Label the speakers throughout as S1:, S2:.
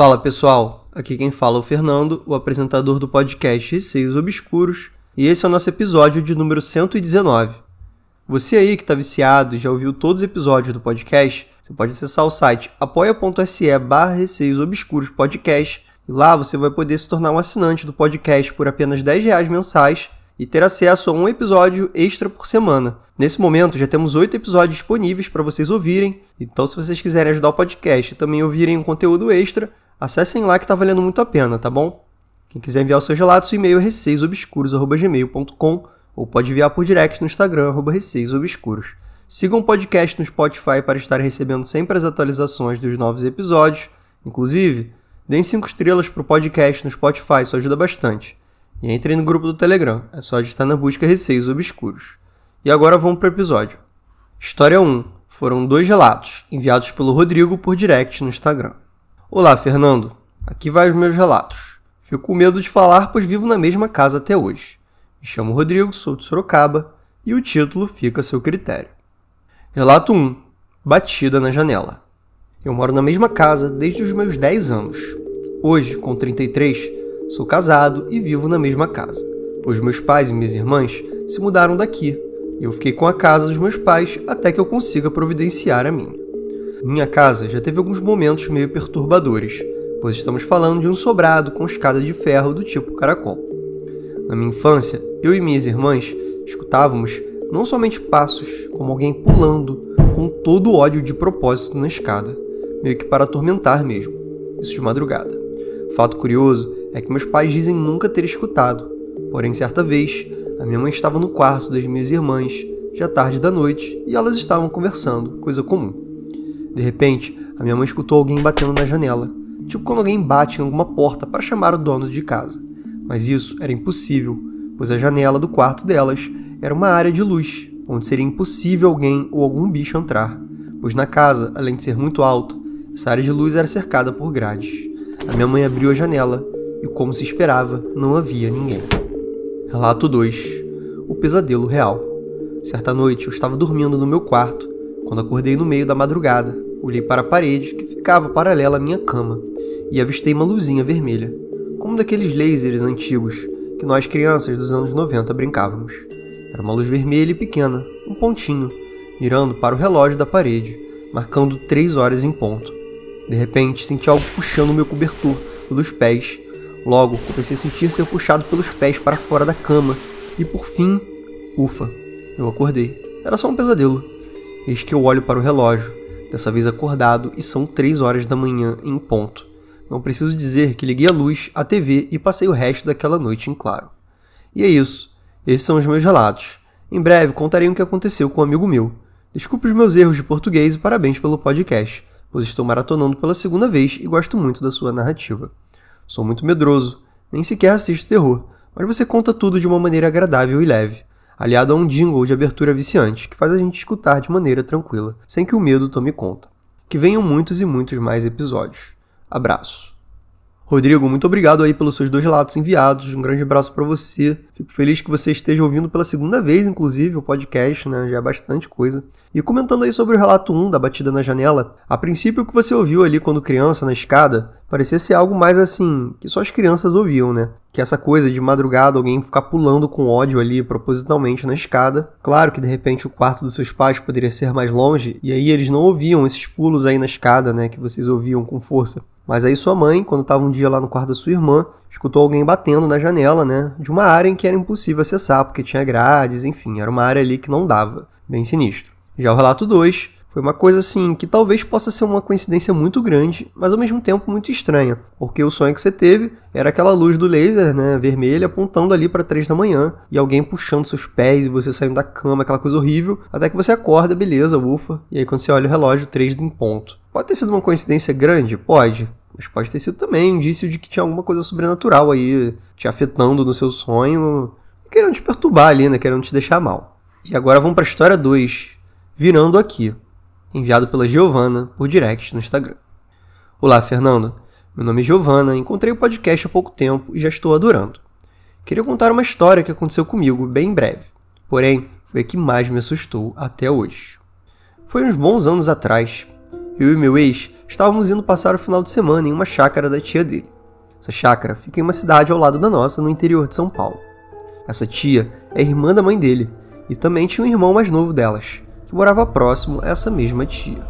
S1: Fala pessoal, aqui quem fala é o Fernando, o apresentador do podcast Receios Obscuros, e esse é o nosso episódio de número 119. Você aí que está viciado e já ouviu todos os episódios do podcast, você pode acessar o site apoia.se barra Receios Obscuros Podcast, e lá você vai poder se tornar um assinante do podcast por apenas 10 reais mensais e ter acesso a um episódio extra por semana. Nesse momento já temos oito episódios disponíveis para vocês ouvirem, então se vocês quiserem ajudar o podcast e também ouvirem um conteúdo extra, acessem lá que está valendo muito a pena, tá bom? Quem quiser enviar os seus relatos, o e-mail é receiosobscuros.gmail.com ou pode enviar por direct no Instagram, arroba receiosobscuros. Sigam o podcast no Spotify para estar recebendo sempre as atualizações dos novos episódios. Inclusive, deem 5 estrelas para o podcast no Spotify, isso ajuda bastante. E entrem no grupo do Telegram, é só digitar na busca Receios Obscuros. E agora vamos para o episódio. História 1. Foram dois relatos, enviados pelo Rodrigo por direct no Instagram. Olá, Fernando. Aqui vai os meus relatos. Fico com medo de falar, pois vivo na mesma casa até hoje. Me chamo Rodrigo, sou de Sorocaba, e o título fica a seu critério. Relato 1. Batida na janela. Eu moro na mesma casa desde os meus 10 anos. Hoje, com 33, Sou casado e vivo na mesma casa, pois meus pais e minhas irmãs se mudaram daqui e eu fiquei com a casa dos meus pais até que eu consiga providenciar a minha. Minha casa já teve alguns momentos meio perturbadores, pois estamos falando de um sobrado com escada de ferro do tipo caracol. Na minha infância, eu e minhas irmãs escutávamos não somente passos, como alguém pulando com todo o ódio de propósito na escada, meio que para atormentar mesmo, isso de madrugada. Fato curioso é que meus pais dizem nunca ter escutado. Porém, certa vez, a minha mãe estava no quarto das minhas irmãs, já tarde da noite, e elas estavam conversando, coisa comum. De repente, a minha mãe escutou alguém batendo na janela, tipo quando alguém bate em alguma porta para chamar o dono de casa. Mas isso era impossível, pois a janela do quarto delas era uma área de luz, onde seria impossível alguém ou algum bicho entrar, pois na casa, além de ser muito alto, essa área de luz era cercada por grades. A minha mãe abriu a janela e, como se esperava, não havia ninguém. Relato 2 O pesadelo real. Certa noite eu estava dormindo no meu quarto quando acordei no meio da madrugada. Olhei para a parede que ficava paralela à minha cama e avistei uma luzinha vermelha, como daqueles lasers antigos que nós crianças dos anos 90 brincávamos. Era uma luz vermelha e pequena, um pontinho, mirando para o relógio da parede, marcando três horas em ponto. De repente, senti algo puxando o meu cobertor pelos pés Logo, comecei a sentir ser puxado pelos pés para fora da cama e por fim, ufa, eu acordei. Era só um pesadelo. Eis que eu olho para o relógio, dessa vez acordado, e são três horas da manhã em ponto. Não preciso dizer que liguei a luz, a TV e passei o resto daquela noite em claro. E é isso. Esses são os meus relatos. Em breve contarei o que aconteceu com um amigo meu. Desculpe os meus erros de português e parabéns pelo podcast, pois estou maratonando pela segunda vez e gosto muito da sua narrativa. Sou muito medroso, nem sequer assisto terror, mas você conta tudo de uma maneira agradável e leve, aliado a um jingle de abertura viciante que faz a gente escutar de maneira tranquila, sem que o medo tome conta. Que venham muitos e muitos mais episódios. Abraço. Rodrigo, muito obrigado aí pelos seus dois relatos enviados. Um grande abraço para você. Fico feliz que você esteja ouvindo pela segunda vez, inclusive, o podcast, né? Já é bastante coisa. E comentando aí sobre o relato 1 da batida na janela, a princípio o que você ouviu ali quando criança na escada parecia ser algo mais assim, que só as crianças ouviam, né? Que essa coisa de madrugada alguém ficar pulando com ódio ali propositalmente na escada. Claro que de repente o quarto dos seus pais poderia ser mais longe e aí eles não ouviam esses pulos aí na escada, né? Que vocês ouviam com força. Mas aí sua mãe, quando estava um dia lá no quarto da sua irmã, escutou alguém batendo na janela, né? De uma área em que era impossível acessar, porque tinha grades, enfim, era uma área ali que não dava. Bem sinistro. Já o relato 2 foi uma coisa assim que talvez possa ser uma coincidência muito grande, mas ao mesmo tempo muito estranha, porque o sonho que você teve era aquela luz do laser, né, vermelha, apontando ali para três da manhã e alguém puxando seus pés e você saindo da cama, aquela coisa horrível, até que você acorda, beleza, ufa, e aí quando você olha o relógio, três em ponto. Pode ter sido uma coincidência grande? Pode. Mas pode ter sido também indício de que tinha alguma coisa sobrenatural aí te afetando no seu sonho, querendo te perturbar ali, né? Querendo te deixar mal. E agora vamos para a história 2, virando aqui enviado pela Giovana por direct no Instagram. Olá, Fernando. Meu nome é Giovana, encontrei o podcast há pouco tempo e já estou adorando. Queria contar uma história que aconteceu comigo bem breve, porém foi a que mais me assustou até hoje. Foi uns bons anos atrás. Eu e meu ex estávamos indo passar o final de semana em uma chácara da tia dele. Essa chácara fica em uma cidade ao lado da nossa, no interior de São Paulo. Essa tia é irmã da mãe dele e também tinha um irmão mais novo delas, que morava próximo a essa mesma tia.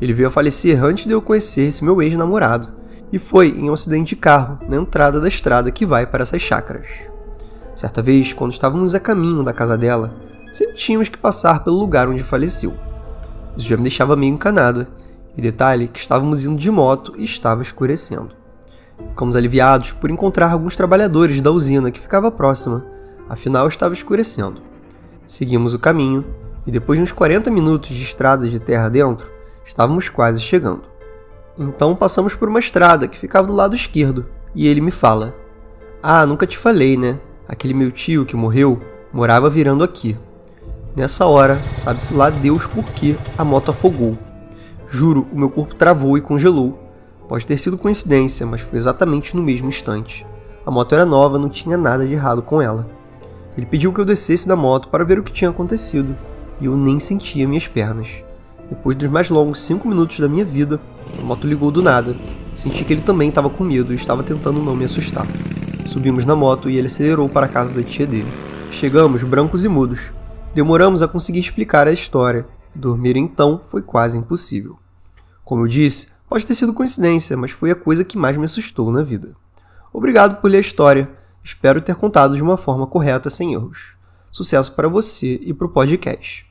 S1: Ele veio a falecer antes de eu conhecer esse meu ex-namorado, e foi em um acidente de carro na entrada da estrada que vai para essas chácaras. Certa vez, quando estávamos a caminho da casa dela, sempre tínhamos que passar pelo lugar onde faleceu. Isso já me deixava meio encanada, e detalhe que estávamos indo de moto e estava escurecendo. Ficamos aliviados por encontrar alguns trabalhadores da usina que ficava próxima, afinal estava escurecendo. Seguimos o caminho e depois de uns 40 minutos de estrada de terra dentro, estávamos quase chegando. Então passamos por uma estrada que ficava do lado esquerdo e ele me fala: Ah, nunca te falei, né? Aquele meu tio que morreu morava virando aqui. Nessa hora, sabe-se lá Deus por que a moto afogou. Juro, o meu corpo travou e congelou. Pode ter sido coincidência, mas foi exatamente no mesmo instante. A moto era nova, não tinha nada de errado com ela. Ele pediu que eu descesse da moto para ver o que tinha acontecido, e eu nem sentia minhas pernas. Depois dos mais longos 5 minutos da minha vida, a moto ligou do nada. Senti que ele também estava com medo e estava tentando não me assustar. Subimos na moto e ele acelerou para a casa da tia dele. Chegamos brancos e mudos. Demoramos a conseguir explicar a história. Dormir então foi quase impossível. Como eu disse, pode ter sido coincidência, mas foi a coisa que mais me assustou na vida. Obrigado por ler a história. Espero ter contado de uma forma correta sem erros. Sucesso para você e para o podcast.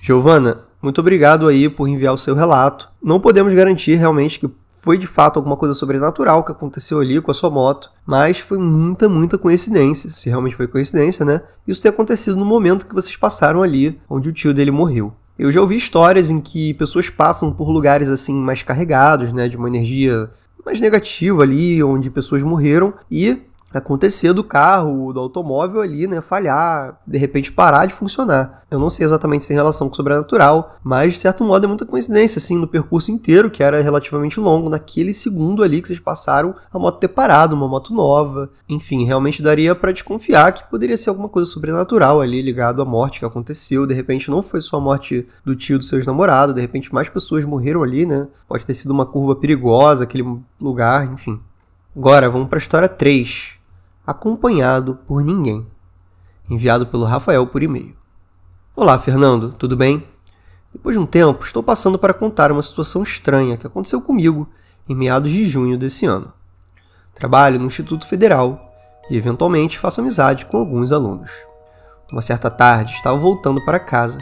S1: Giovana, muito obrigado aí por enviar o seu relato. Não podemos garantir realmente que foi de fato alguma coisa sobrenatural que aconteceu ali com a sua moto, mas foi muita, muita coincidência, se realmente foi coincidência, né? Isso ter acontecido no momento que vocês passaram ali, onde o tio dele morreu. Eu já ouvi histórias em que pessoas passam por lugares assim mais carregados, né, de uma energia mais negativa ali, onde pessoas morreram e acontecer do carro, do automóvel ali, né, falhar, de repente parar de funcionar. Eu não sei exatamente se tem relação com o sobrenatural, mas de certo modo é muita coincidência, assim, no percurso inteiro, que era relativamente longo, naquele segundo ali que vocês passaram, a moto ter parado, uma moto nova. Enfim, realmente daria para desconfiar que poderia ser alguma coisa sobrenatural ali, ligado à morte que aconteceu. De repente não foi só a morte do tio dos seus namorados, de repente mais pessoas morreram ali, né? Pode ter sido uma curva perigosa, aquele lugar, enfim. Agora, vamos para a história 3 acompanhado por ninguém. Enviado pelo Rafael por e-mail. Olá, Fernando, tudo bem? Depois de um tempo, estou passando para contar uma situação estranha que aconteceu comigo em meados de junho desse ano. Trabalho no Instituto Federal e, eventualmente, faço amizade com alguns alunos. Uma certa tarde, estava voltando para casa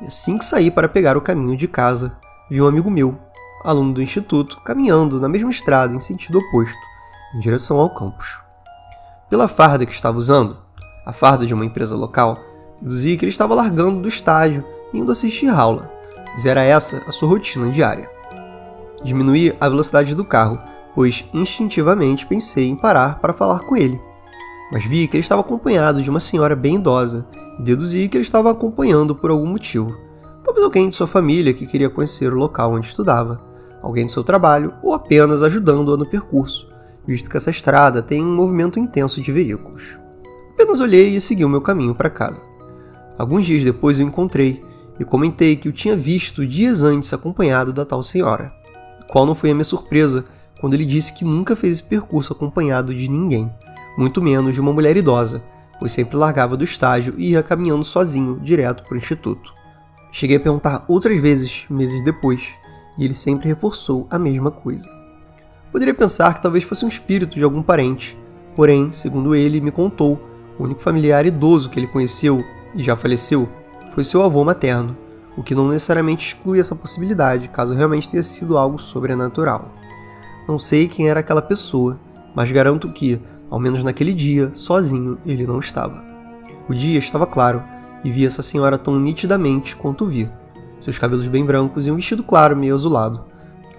S1: e, assim que saí para pegar o caminho de casa, vi um amigo meu, aluno do Instituto, caminhando na mesma estrada em sentido oposto, em direção ao campus. Pela farda que estava usando, a farda de uma empresa local, deduzi que ele estava largando do estádio e indo assistir aula, pois era essa a sua rotina diária. Diminuí a velocidade do carro, pois instintivamente pensei em parar para falar com ele. Mas vi que ele estava acompanhado de uma senhora bem idosa e deduzi que ele estava acompanhando por algum motivo. Talvez alguém de sua família que queria conhecer o local onde estudava, alguém do seu trabalho ou apenas ajudando-a no percurso, visto que essa estrada tem um movimento intenso de veículos. Apenas olhei e segui o meu caminho para casa. Alguns dias depois eu encontrei e comentei que o tinha visto dias antes acompanhado da tal senhora, qual não foi a minha surpresa quando ele disse que nunca fez esse percurso acompanhado de ninguém, muito menos de uma mulher idosa, pois sempre largava do estágio e ia caminhando sozinho direto para o instituto. Cheguei a perguntar outras vezes, meses depois, e ele sempre reforçou a mesma coisa. Poderia pensar que talvez fosse um espírito de algum parente, porém, segundo ele me contou, o único familiar idoso que ele conheceu e já faleceu foi seu avô materno, o que não necessariamente exclui essa possibilidade, caso realmente tenha sido algo sobrenatural. Não sei quem era aquela pessoa, mas garanto que, ao menos naquele dia, sozinho ele não estava. O dia estava claro e vi essa senhora tão nitidamente quanto vi. Seus cabelos bem brancos e um vestido claro meio azulado,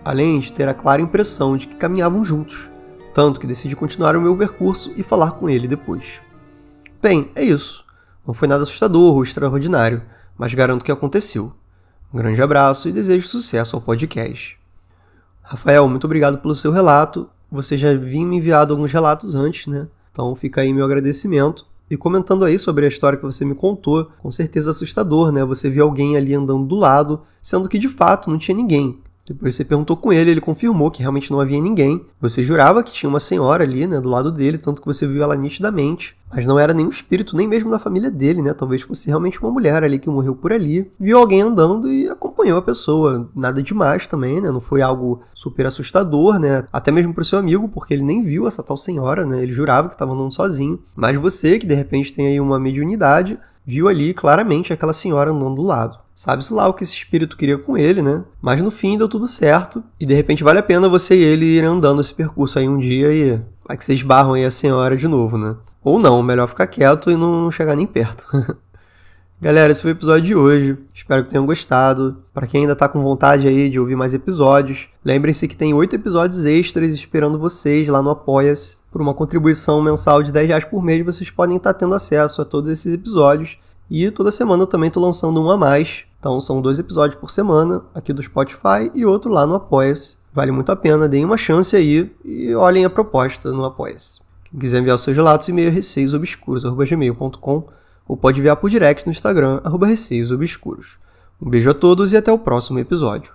S1: além de ter a clara impressão de que caminhavam juntos, tanto que decidi continuar o meu percurso e falar com ele depois. Bem, é isso. Não foi nada assustador ou extraordinário, mas garanto que aconteceu. Um grande abraço e desejo sucesso ao podcast. Rafael, muito obrigado pelo seu relato. Você já vinha me enviado alguns relatos antes, né? Então fica aí meu agradecimento. E comentando aí sobre a história que você me contou, com certeza assustador, né? Você viu alguém ali andando do lado, sendo que de fato não tinha ninguém Depois você perguntou com ele, ele confirmou que realmente não havia ninguém. Você jurava que tinha uma senhora ali, né, do lado dele, tanto que você viu ela nitidamente. Mas não era nenhum espírito, nem mesmo da família dele, né? Talvez fosse realmente uma mulher ali que morreu por ali. Viu alguém andando e acompanhou a pessoa. Nada demais também, né? Não foi algo super assustador, né? Até mesmo pro seu amigo, porque ele nem viu essa tal senhora, né? Ele jurava que estava andando sozinho. Mas você, que de repente tem aí uma mediunidade, viu ali claramente aquela senhora andando do lado. Sabe-se lá o que esse espírito queria com ele, né? Mas no fim deu tudo certo. E de repente vale a pena você e ele irem andando esse percurso aí um dia e vai que vocês barram aí a senhora de novo, né? Ou não, melhor ficar quieto e não chegar nem perto. Galera, esse foi o episódio de hoje. Espero que tenham gostado. Para quem ainda tá com vontade aí de ouvir mais episódios, lembrem-se que tem oito episódios extras esperando vocês lá no Apoia-se. Por uma contribuição mensal de 10 reais por mês, vocês podem estar tendo acesso a todos esses episódios e toda semana eu também estou lançando um a mais. Então são dois episódios por semana aqui do Spotify e outro lá no Apoia-se. Vale muito a pena, deem uma chance aí e olhem a proposta no Apoia-se. Quem quiser enviar seus relatos, e-mail receiosobscuros.gmail.com ou pode enviar por direct no Instagram, receiosobscuros. Um beijo a todos e até o próximo episódio.